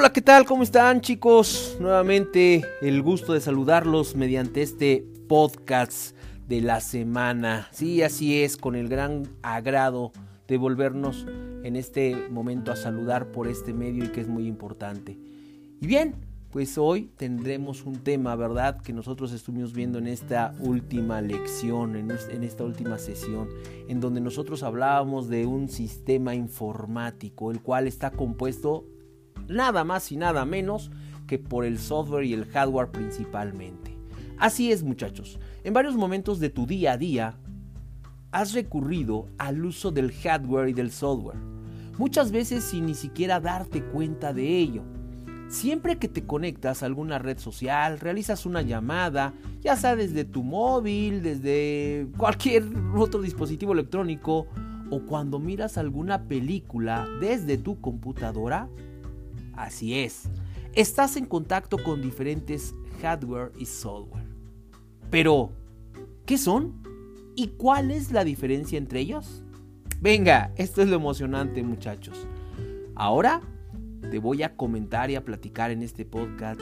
Hola, ¿qué tal? ¿Cómo están chicos? Nuevamente el gusto de saludarlos mediante este podcast de la semana. Sí, así es, con el gran agrado de volvernos en este momento a saludar por este medio y que es muy importante. Y bien, pues hoy tendremos un tema, ¿verdad? Que nosotros estuvimos viendo en esta última lección, en, esta última sesión, en donde nosotros hablábamos de un sistema informático, el cual está compuesto nada más y nada menos que por el software y el hardware principalmente. Así es muchachos, en varios momentos de tu día a día has recurrido al uso del hardware y del software, muchas veces sin ni siquiera darte cuenta de ello. Siempre que te conectas a alguna red social, realizas una llamada, ya sea desde tu móvil, desde cualquier otro dispositivo electrónico, o cuando miras alguna película desde tu computadora, así es, estás en contacto con diferentes hardware y software. Pero, ¿qué son? ¿Y cuál es la diferencia entre ellos? Venga, esto es lo emocionante muchachos. Ahora te voy a comentar y a platicar en este podcast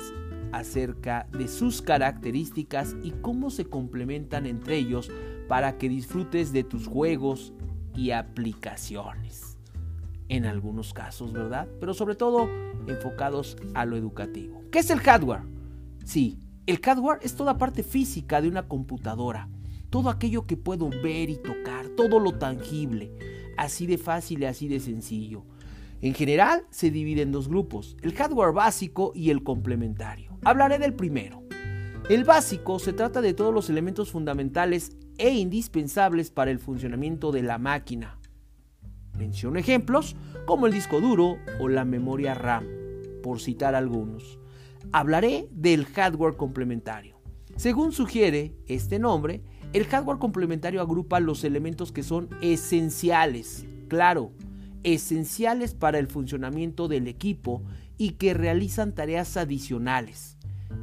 acerca de sus características y cómo se complementan entre ellos para que disfrutes de tus juegos y aplicaciones. En algunos casos, ¿verdad? Pero sobre todo enfocados a lo educativo. ¿Qué es el hardware? Sí, el hardware es toda parte física de una computadora. Todo aquello que puedo ver y tocar, todo lo tangible. Así de fácil y así de sencillo. En general se divide en dos grupos, el hardware básico y el complementario. Hablaré del primero. El básico se trata de todos los elementos fundamentales e indispensables para el funcionamiento de la máquina. Menciono ejemplos como el disco duro o la memoria RAM, por citar algunos. Hablaré del hardware complementario. Según sugiere este nombre, el hardware complementario agrupa los elementos que son esenciales, claro, esenciales para el funcionamiento del equipo y que realizan tareas adicionales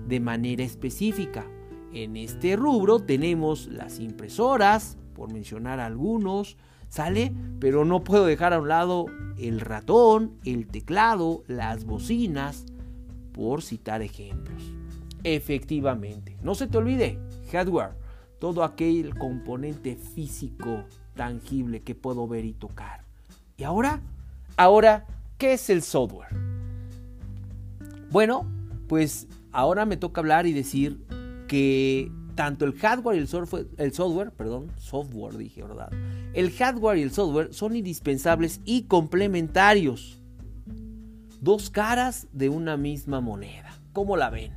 de manera específica. En este rubro tenemos las impresoras, por mencionar algunos, ¿sale? Pero no puedo dejar a un lado el ratón, el teclado, las bocinas, por citar ejemplos. Efectivamente, no se te olvide, hardware, todo aquel componente físico tangible que puedo ver y tocar. ¿Y ahora? Ahora, ¿qué es el software? Bueno, pues ahora me toca hablar y decir que tanto el hardware y el software, el software, perdón, software dije, ¿verdad? El hardware y el software son indispensables y complementarios. Dos caras de una misma moneda. ¿Cómo la ven?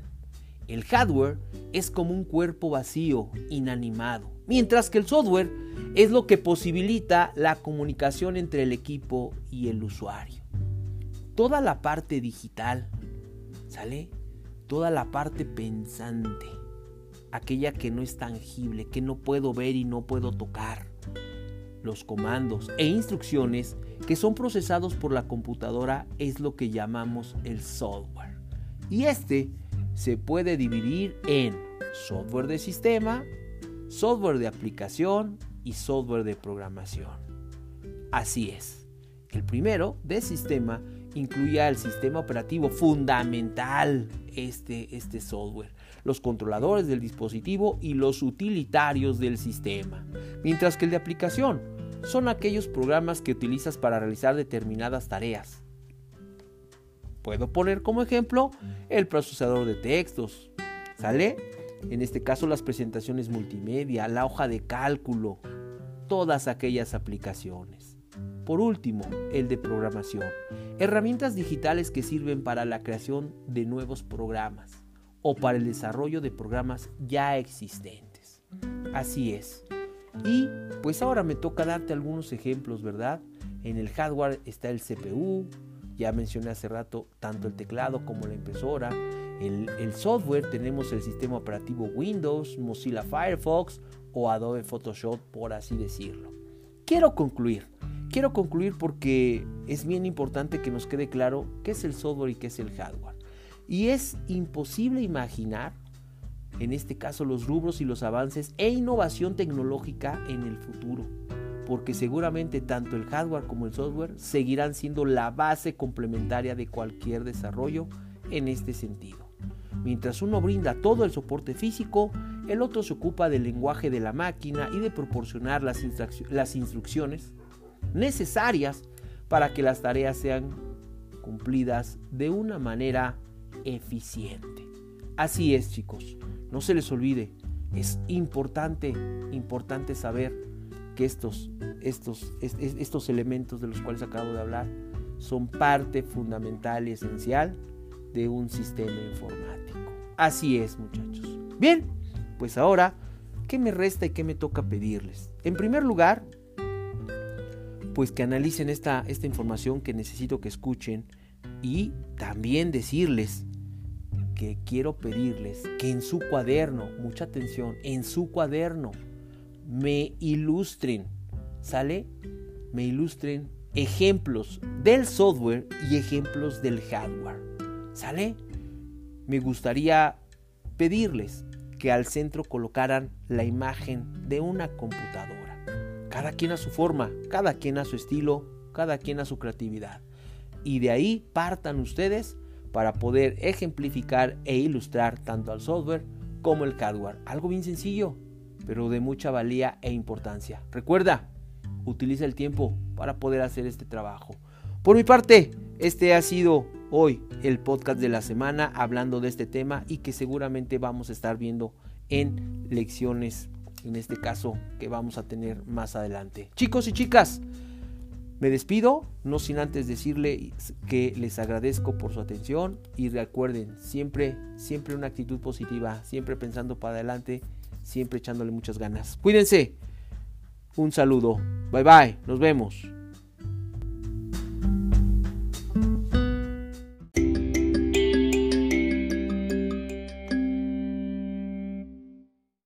El hardware es como un cuerpo vacío, inanimado, mientras que el software es lo que posibilita la comunicación entre el equipo y el usuario. Toda la parte digital, ¿sale? Toda la parte pensante, aquella que no es tangible, que no puedo ver y no puedo tocar. Los comandos e instrucciones que son procesados por la computadora es lo que llamamos el software. Y este se puede dividir en software de sistema, software de aplicación y software de programación. Así es. El primero, de sistema, incluye el sistema operativo fundamental, este, este software, los controladores del dispositivo y los utilitarios del sistema. Mientras que el de aplicación son aquellos programas que utilizas para realizar determinadas tareas Puedo poner como ejemplo el procesador de textos. ¿Sale? En este caso las presentaciones multimedia, la hoja de cálculo, todas aquellas aplicaciones. Por último, el de programación. Herramientas digitales que sirven para la creación de nuevos programas o para el desarrollo de programas ya existentes. Así es. Y pues ahora me toca darte algunos ejemplos, ¿verdad? En el hardware está el CPU, ya mencioné hace rato tanto el teclado como la impresora. El, el software tenemos el sistema operativo Windows, Mozilla Firefox o Adobe Photoshop, por así decirlo. Quiero concluir. Quiero concluir porque es bien importante que nos quede claro qué es el software y qué es el hardware. Y es imposible imaginar, en este caso, los rubros y los avances e innovación tecnológica en el futuro porque seguramente tanto el hardware como el software seguirán siendo la base complementaria de cualquier desarrollo en este sentido. Mientras uno brinda todo el soporte físico, el otro se ocupa del lenguaje de la máquina y de proporcionar las, instrucciones necesarias para que las tareas sean cumplidas de una manera eficiente. Así es, chicos, no se les olvide, es importante, importante saber que estos, estos, estos elementos de los cuales acabo de hablar son parte fundamental y esencial de un sistema informático. Así es, muchachos. Bien, pues ahora, ¿qué me resta y qué me toca pedirles? En primer lugar, pues que analicen esta, esta información que necesito que escuchen y también decirles que quiero pedirles que en su cuaderno, mucha atención, en su cuaderno me ilustren, ¿sale? Me ilustren ejemplos del software y ejemplos del hardware, ¿sale? Me gustaría pedirles que al centro colocaran la imagen de una computadora. Cada quien a su forma, cada quien a su estilo, cada quien a su creatividad. Y de ahí partan ustedes para poder ejemplificar e ilustrar tanto al software como el hardware. Algo bien sencillo, pero de mucha valía e importancia. Recuerda, utiliza el tiempo para poder hacer este trabajo. Por mi parte, este ha sido hoy el podcast de la semana hablando de este tema y que seguramente vamos a estar viendo en lecciones, en este caso, que vamos a tener más adelante. Chicos y chicas, me despido, no sin antes decirle que les agradezco por su atención y recuerden, siempre, siempre una actitud positiva, siempre pensando para adelante, siempre echándole muchas ganas. Cuídense. Un saludo. Bye bye. Nos vemos.